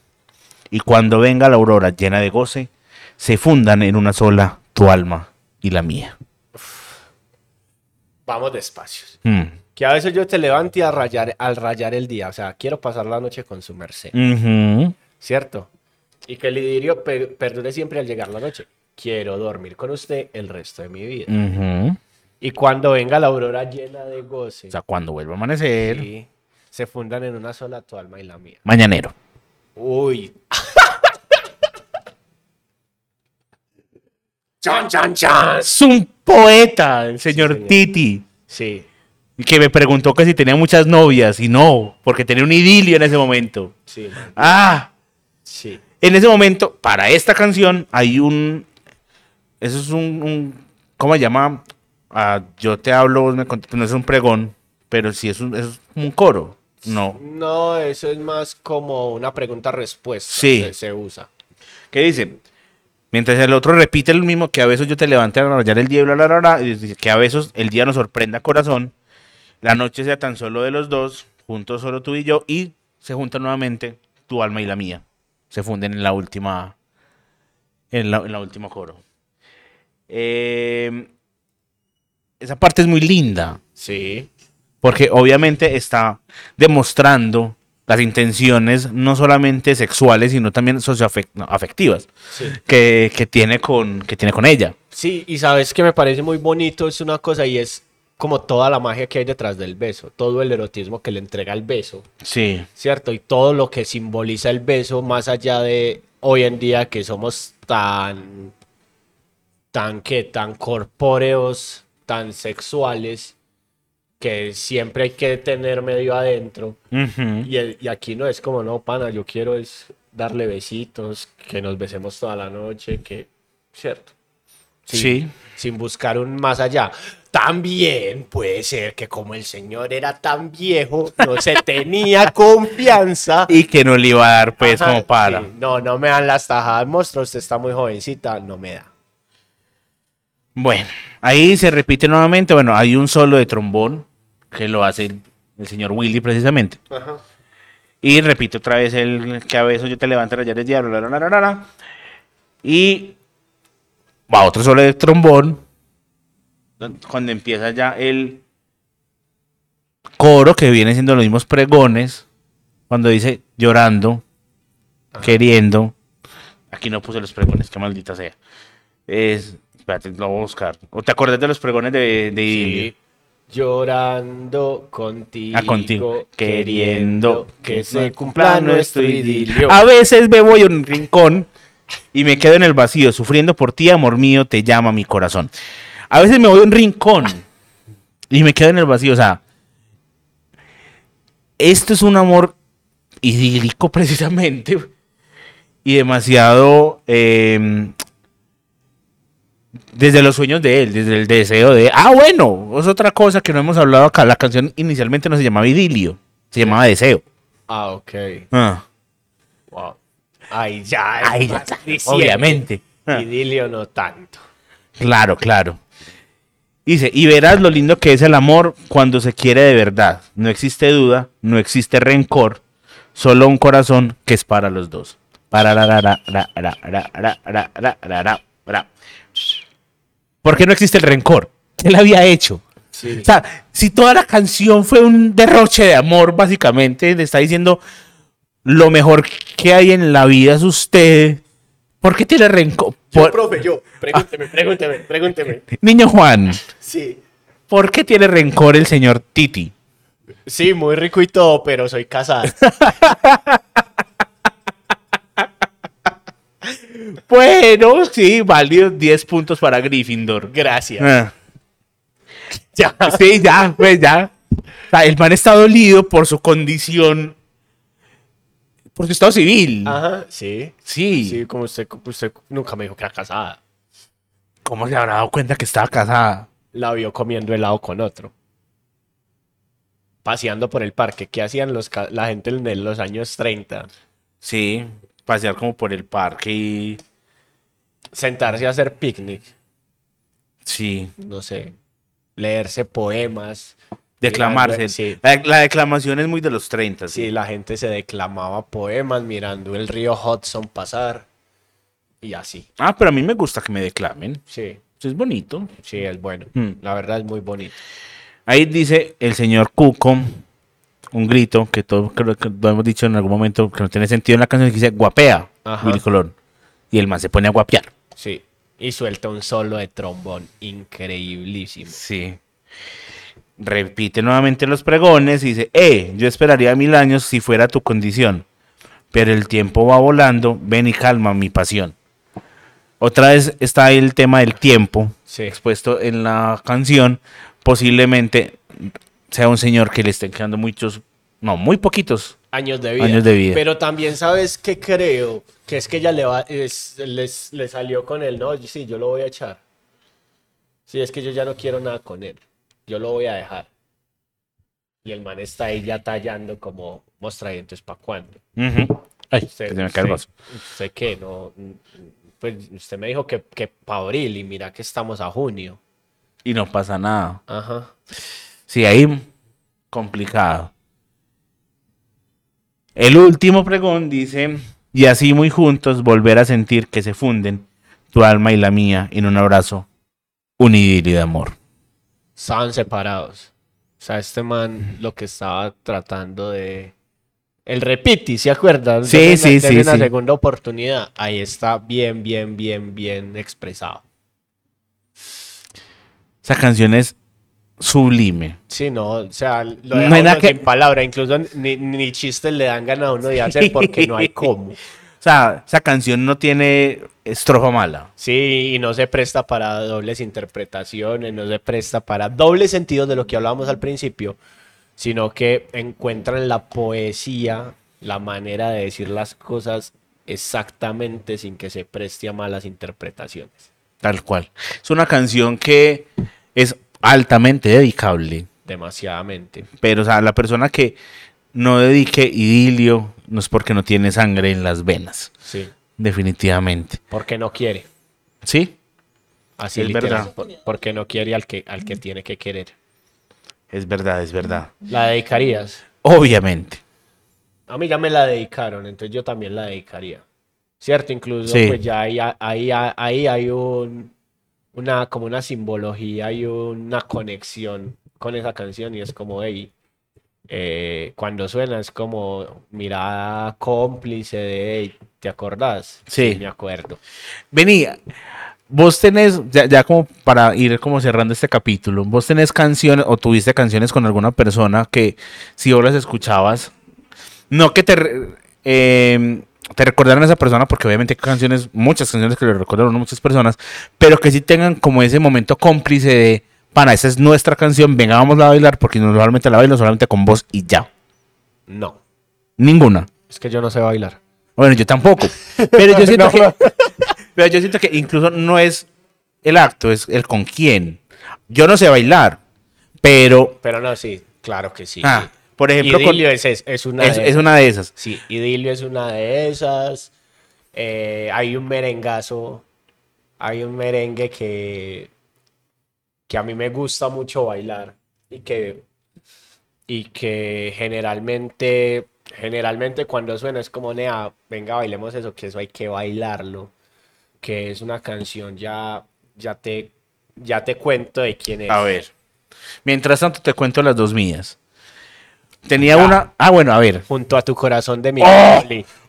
Y cuando venga la aurora llena de goce, se fundan en una sola tu alma y la mía. Vamos despacio. Mm. Que a veces yo te levante a rayar, al rayar el día. O sea, quiero pasar la noche con su merced. ¿Cierto? Y que el idilio pe- perdure siempre al llegar la noche. Quiero dormir con usted el resto de mi vida. Y cuando venga la aurora llena de goce, O sea, cuando vuelva a amanecer, sí, se fundan en una sola tu alma y la mía. mañanero. Uy. chan, chan, chan. Es un poeta, el señor señor. Titi. Sí, Y que me preguntó que si tenía muchas novias y no, porque tenía un idilio en ese momento. sí, man, Ah, sí. en ese momento, para esta canción hay un, eso es un, un- ¿cómo se llama? Ah, yo te hablo, me no es un pregón, pero sí es un, es un coro. No. No, eso es más como una pregunta-respuesta. Sí. Se, se usa. ¿Qué dice? Mientras el otro repite lo mismo, que a veces yo te levanté a rayar el bla, bla, bla, bla, y que a veces el día nos sorprenda corazón, la noche sea tan solo de los dos, juntos solo tú y yo, y se juntan nuevamente tu alma y la mía. Se funden en la última, en la, en la última coro. Eh, esa parte es muy linda, Sí, porque obviamente está demostrando las intenciones no solamente sexuales, sino también socioafectivas sí. que, que tiene con, que tiene con ella. Sí, y sabes que me parece muy bonito, es una cosa y es como toda la magia que hay detrás del beso, todo el erotismo que le entrega el beso, Sí. ¿cierto? Y todo lo que simboliza el beso, más allá de hoy en día que somos tan, tan que, tan corpóreos, tan sexuales, que siempre hay que tener medio adentro. Y, el- y aquí no es como, no, pana, yo quiero es darle besitos, que nos besemos toda la noche, que, ¿cierto? Sí. Sin buscar un más allá. También puede ser que como el señor era tan viejo, no se tenía confianza. Y que no le iba a dar, pues, Ajá, como para. sí, no, no me dan las tajadas, monstruo. Usted está muy jovencita, no me da. Bueno, ahí se repite nuevamente. Bueno, hay un solo de trombón que lo hace el, el señor Willy, precisamente. Y repite otra vez el que a veces yo te levanto las llaves diablo, la, la, la. Y va otro solo de trombón. Cuando empieza ya el coro, que viene siendo los mismos pregones. Cuando dice llorando, queriendo. Aquí no puse los pregones, qué maldita sea. Es. Espérate, lo voy a buscar. ¿O te acuerdas de los pregones de, de? Sí. Llorando contigo, Ah, contigo, queriendo que se cumpla nuestro idilio. A veces me voy a un rincón y me quedo en el vacío, sufriendo por ti, amor mío, te llama mi corazón. A veces me voy a un rincón y me quedo en el vacío. O sea, esto es un amor idílico precisamente y demasiado eh, desde los sueños de él, desde el deseo de, ah, bueno, es otra cosa que no hemos hablado acá. La canción inicialmente no se llamaba idilio, se llamaba deseo. Ah, ok. Ah. Wow. Ahí ya. Ahí ya está, obviamente. Ah. Idilio no tanto. Claro, claro. Dice, y verás lo lindo que es el amor cuando se quiere de verdad. No existe duda, no existe rencor, solo un corazón que es para los dos. Para la, la, la, la, la, la, la, la, la, la, la, la. ¿Por qué no existe el rencor? ¿Qué le había hecho? Sí. O sea, si toda la canción fue un derroche de amor, básicamente, le está diciendo lo mejor que hay en la vida es usted. ¿Por qué tiene rencor? Por- profe, yo. Pregúnteme, pregúnteme, pregúnteme. Niño Juan, Sí. ¿por qué tiene rencor el señor Titi? Sí, muy rico y todo, pero soy casada. Bueno, sí, válido 10 puntos para Gryffindor. Gracias. Ah, Ya. Sí, ya, pues ya. O sea, el man está dolido por su condición, por su estado civil. Ajá, sí. Sí. Sí, como usted, usted nunca me dijo que era casada. ¿Cómo se habrá dado cuenta que estaba casada? La vio comiendo helado con otro. Paseando por el parque. ¿Qué hacían los, la gente en los años 30? Sí, pasear como por el parque y... Sentarse a hacer picnic. Sí, No sé. Leerse poemas. declamarse. mirando- Sí. La, la declamación es muy de los 30. Sí, la gente se declamaba poemas mirando el río Hudson pasar. Y así. Ah, pero a mí me gusta que me declamen. Sí, Eso es bonito. sí, es bueno. Hmm. La verdad es muy bonito. Ahí dice el señor Cuco, un grito que todos creo que lo hemos dicho en algún momento que no tiene sentido en la canción, que dice guapea, Ajá. Willy Colón. Y el man se pone a guapear. Sí. Y suelta un solo de trombón increíblísimo. Sí. Repite nuevamente los pregones y dice, eh, yo esperaría mil años si fuera tu condición, pero el tiempo va volando, ven y calma mi pasión. Otra vez está ahí el tema del tiempo Sí. expuesto en la canción. Posiblemente sea un señor que le estén quedando muchos, no, muy poquitos. Años de vida. Años de vida. Pero también sabes que creo que es que ella le va, es- les, le salió con él, no, sí, yo lo voy a echar. Sí, es que yo ya no quiero nada con él. Yo lo voy a dejar. Y el man está ahí ya tallando como mostradientes para cuándo. Ujú. Ay, Usted, que se me cae el usted- vaso. usted qué, no, pues usted me dijo que, que para abril y mira que estamos a junio. Y no pasa nada. Ajá. Sí, ahí complicado. El último pregón dice, y así muy juntos volver a sentir que se funden tu alma y la mía en un abrazo, un idilio de amor. Estaban separados. O sea, este man lo que estaba tratando de... El repiti, ¿se acuerdan? Sí, sí, sí, una sí. segunda oportunidad. Ahí está bien, bien, bien, bien expresado. Esa canción es sublime. Sí, no, o sea, lo No hay nada que- sin palabra. Incluso ni, ni chistes le dan ganas a uno de hacer porque no hay cómo. O sea, esa canción no tiene estrofa mala. Sí, y no se presta para dobles interpretaciones, no se presta para dobles sentidos de lo que hablábamos al principio, sino que encuentran la poesía, la manera de decir las cosas exactamente sin que se preste a malas interpretaciones. Tal cual. Es una canción que es altamente dedicable. demasiadamente. Pero, o sea, la persona que no dedique idilio no es porque no tiene sangre en las venas. Sí. Definitivamente. Porque no quiere. ¿Sí? Así Es literal, verdad. por- Porque no quiere al que, al que tiene que querer. Es verdad, es verdad. ¿La dedicarías? Obviamente. A mí ya me la dedicaron, entonces yo también la dedicaría. ¿Cierto? Incluso Sí. pues ya ahí, ahí, ahí hay un, una, como una simbología y una conexión con esa canción y es como, hey, eh, cuando suena es como mirada cómplice de, hey, ¿te acordás? Sí. me acuerdo. Vení, vos tenés, ya, ya como para ir como cerrando este capítulo, vos tenés canciones o tuviste canciones con alguna persona que si vos las escuchabas, no que te, eh, te recordaran a esa persona, porque obviamente hay canciones, muchas canciones que le recordaron a muchas personas, pero que sí tengan como ese momento cómplice de, pana, esa es nuestra canción, venga, vamos a bailar, porque normalmente la bailo solamente con vos y ya. No, Ninguna. es que yo no sé bailar. Bueno, yo tampoco. Pero yo siento No. que. Pero yo siento que incluso no es el acto, es el con quién. Yo no sé bailar, pero. Pero no, sí, claro que sí. ah, sí. Por ejemplo, Idilio es, es, es una es una de esas. Sí, Idilio es una de esas. Eh, hay un merengazo, hay un merengue que, que a mí me gusta mucho bailar y que, y que generalmente, generalmente cuando suena es como, Nea, venga, bailemos eso, que eso hay que bailarlo, que es una canción, ya, ya te, ya te cuento de quién es. A ver. Mientras tanto, te cuento las dos mías. Tenía Ya. una. Ah, bueno, a ver. Junto a tu corazón de mi ¡Oh!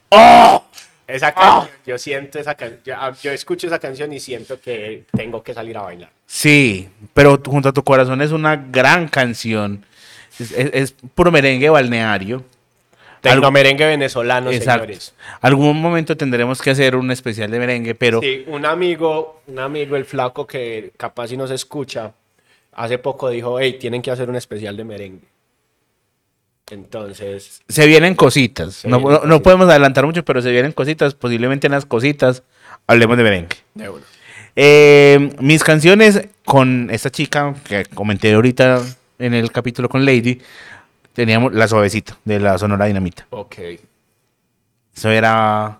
¡Oh! Esa canción, yo siento esa canción, yo, ah, yo escucho esa canción y siento que tengo que salir a bailar. Sí, pero junto a tu corazón es una gran canción. Es, es- es puro merengue balneario. Tengo Algo- merengue venezolano, Exacto. señores. Algún momento tendremos que hacer un especial de merengue, pero. Sí, un amigo, un amigo, el flaco que capaz si nos escucha, hace poco dijo, hey, tienen que hacer un especial de merengue. Entonces, Se vienen cositas. Se no, vienen no- podemos adelantar mucho, pero se vienen cositas. Posiblemente en las cositas hablemos de merengue. de uno. Eh, mis canciones con esta chica que comenté ahorita en el capítulo con Lady, teníamos La Suavecita de la Sonora Dinamita. Ok. Eso era.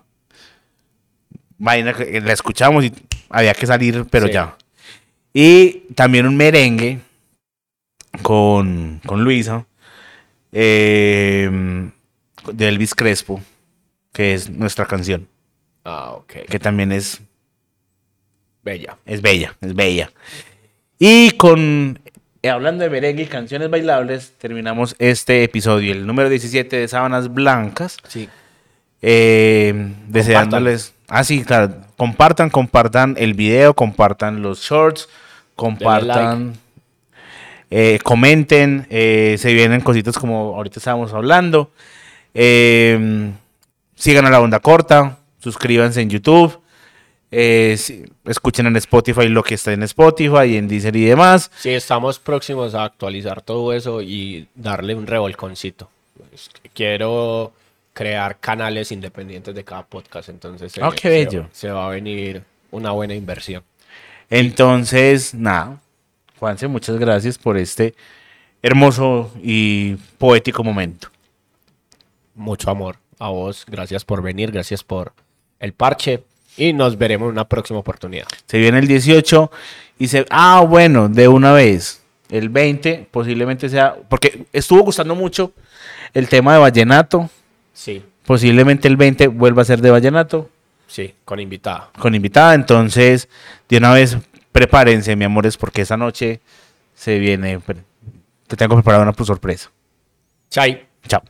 Vaina que la escuchamos y había que salir, pero Sí. ya. Y también un merengue con, con Luisa eh, de Elvis Crespo, que es nuestra canción, Ah, ok. que también es, Bella. es bella, es bella. Y con, eh, hablando de merengue y canciones bailables, terminamos este episodio, el número 17 de Sábanas Blancas. Sí. Eh, deseándoles. Ah, sí, claro. Compartan, compartan el video, compartan los shorts, compartan, eh, comenten. eh, se vienen cositas como ahorita estábamos hablando. Eh, sigan a la onda corta, suscríbanse en YouTube. eh, escuchen en Spotify lo que está en Spotify, en Deezer y demás. Sí, estamos próximos a actualizar todo eso y darle un revolconcito. Quiero crear canales independientes de cada podcast, entonces Ah, qué bello. Se, va a venir una buena inversión. Entonces, nada, Juanse, muchas gracias por este hermoso y poético momento. Mucho amor a vos, gracias por venir, gracias por el parche y nos veremos en una próxima oportunidad. Se viene el 18 y se... Ah, bueno, de una vez. El 20 posiblemente sea... Porque estuvo gustando mucho el tema de vallenato. Sí, Posiblemente el 20 vuelva a ser de vallenato sí, con invitada. con invitada. Entonces, de una vez, prepárense, mi amores, porque esa noche se viene... Te tengo preparada una sorpresa. Chai. Chao.